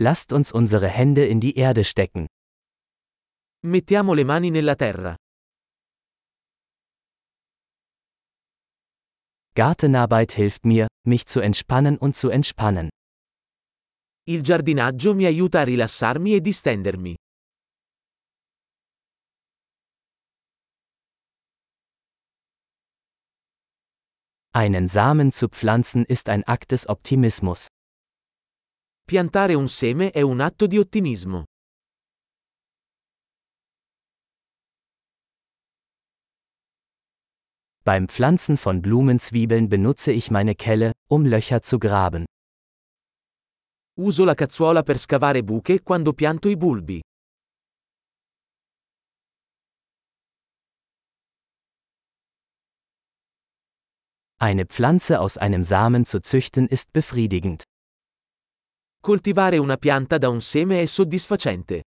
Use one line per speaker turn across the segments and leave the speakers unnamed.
Lasst uns unsere Hände in die Erde stecken.
Mettiamo le mani nella terra.
Gartenarbeit hilft mir, mich zu entspannen und zu entspannen.
Il giardinaggio mi aiuta a rilassarmi e distendermi.
Einen Samen zu pflanzen ist ein Akt des Optimismus.
Piantare un seme è un atto di ottimismo.
Beim Pflanzen von Blumenzwiebeln benutze ich meine Kelle, um Löcher zu graben.
Uso la cazzuola per scavare buche quando pianto i bulbi.
Eine Pflanze aus einem Samen zu züchten ist befriedigend.
Coltivare una pianta da un seme è soddisfacente.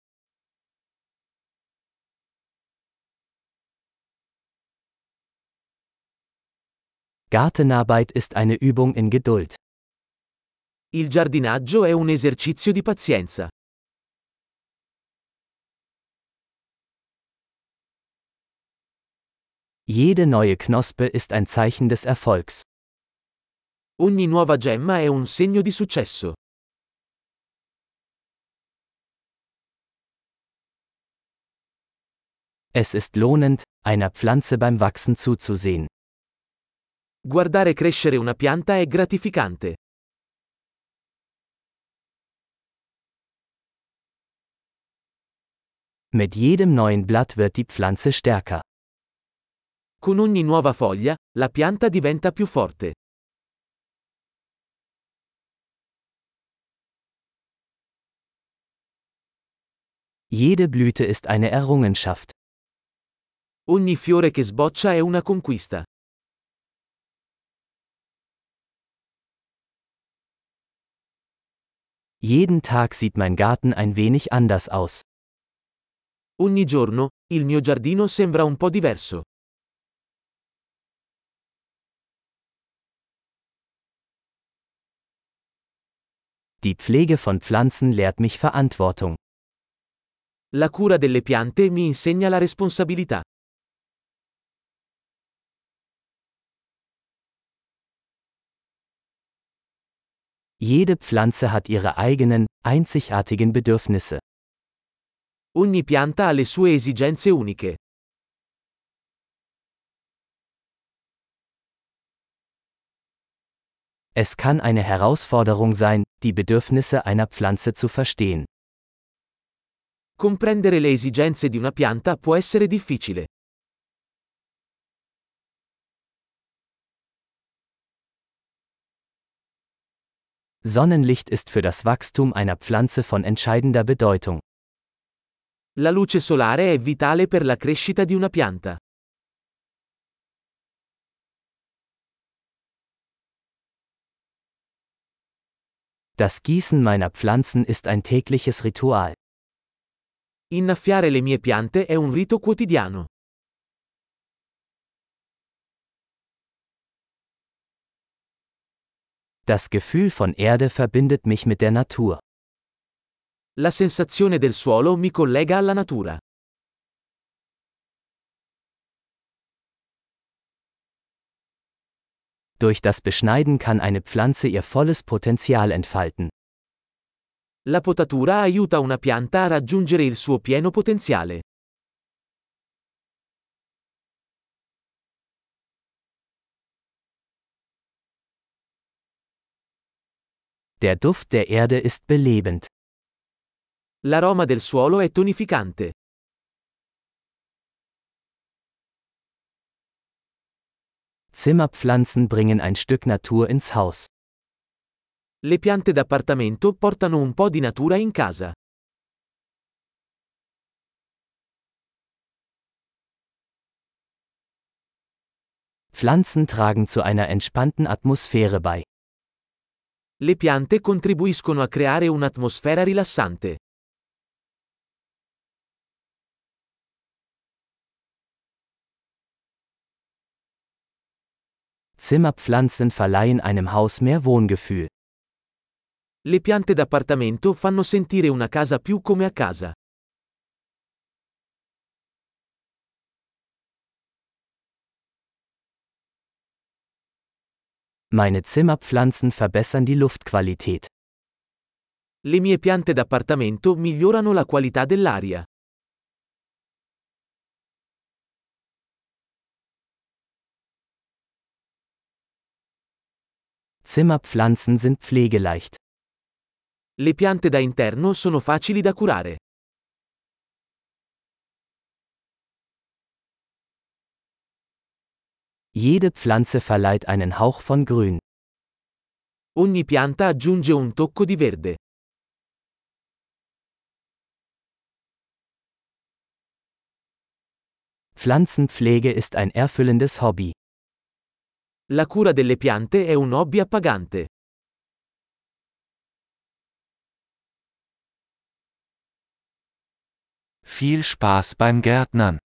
Gartenarbeit ist eine Übung in Geduld.
Il giardinaggio è un esercizio di pazienza.
Jede neue Knospe ist ein Zeichen des Erfolgs.
Ogni nuova gemma è un segno di successo.
Es ist lohnend, einer Pflanze beim Wachsen zuzusehen.
Guardare crescere una pianta è gratificante.
Mit jedem neuen Blatt wird die Pflanze stärker.
Con ogni nuova foglia, la pianta diventa più forte.
Jede Blüte ist eine Errungenschaft.
Ogni fiore che sboccia è una conquista.
Jeden Tag sieht mein Garten ein wenig anders aus.
Ogni giorno, il mio giardino sembra un po' diverso.
Die Pflege von Pflanzen lehrt mich Verantwortung.
La cura delle piante mi insegna la responsabilità.
Jede Pflanze hat ihre eigenen, einzigartigen Bedürfnisse.
Ogni pianta ha le sue esigenze uniche.
Es kann eine Herausforderung sein, die Bedürfnisse einer Pflanze zu verstehen.
Comprendere le esigenze di una pianta può essere difficile.
Sonnenlicht ist für das Wachstum einer Pflanze von entscheidender Bedeutung.
La luce solare è vitale per la crescita di una pianta.
Das Gießen meiner Pflanzen ist ein tägliches Ritual.
Innaffiare le mie piante è un rito quotidiano.
Das Gefühl von Erde verbindet mich mit der Natur.
La sensazione del suolo mi collega alla natura.
Durch das Beschneiden kann eine Pflanze ihr volles Potenzial entfalten.
La potatura aiuta una pianta a raggiungere il suo pieno potenziale.
Der Duft der Erde ist belebend.
L'aroma del suolo è tonificante.
Zimmerpflanzen bringen ein Stück Natur ins Haus.
Le piante d'appartamento portano un po' di natura in casa.
Pflanzen tragen zu einer entspannten Atmosphäre bei.
Le piante contribuiscono a creare un'atmosfera rilassante.
Zimmerpflanzen verleihen einem Haus mehr Wohngefühl.
Le piante d'appartamento fanno sentire una casa più come a casa.
Meine Zimmerpflanzen verbessern die Luftqualität.
Le mie piante d'appartamento migliorano la qualità dell'aria.
Zimmerpflanzen sind pflegeleicht.
Le piante da interno sono facili da curare.
Jede Pflanze verleiht einen Hauch von Grün.
Ogni pianta aggiunge un tocco di verde.
Pflanzenpflege ist ein erfüllendes Hobby.
La cura delle piante è un hobby appagante.
Viel Spaß beim Gärtnern.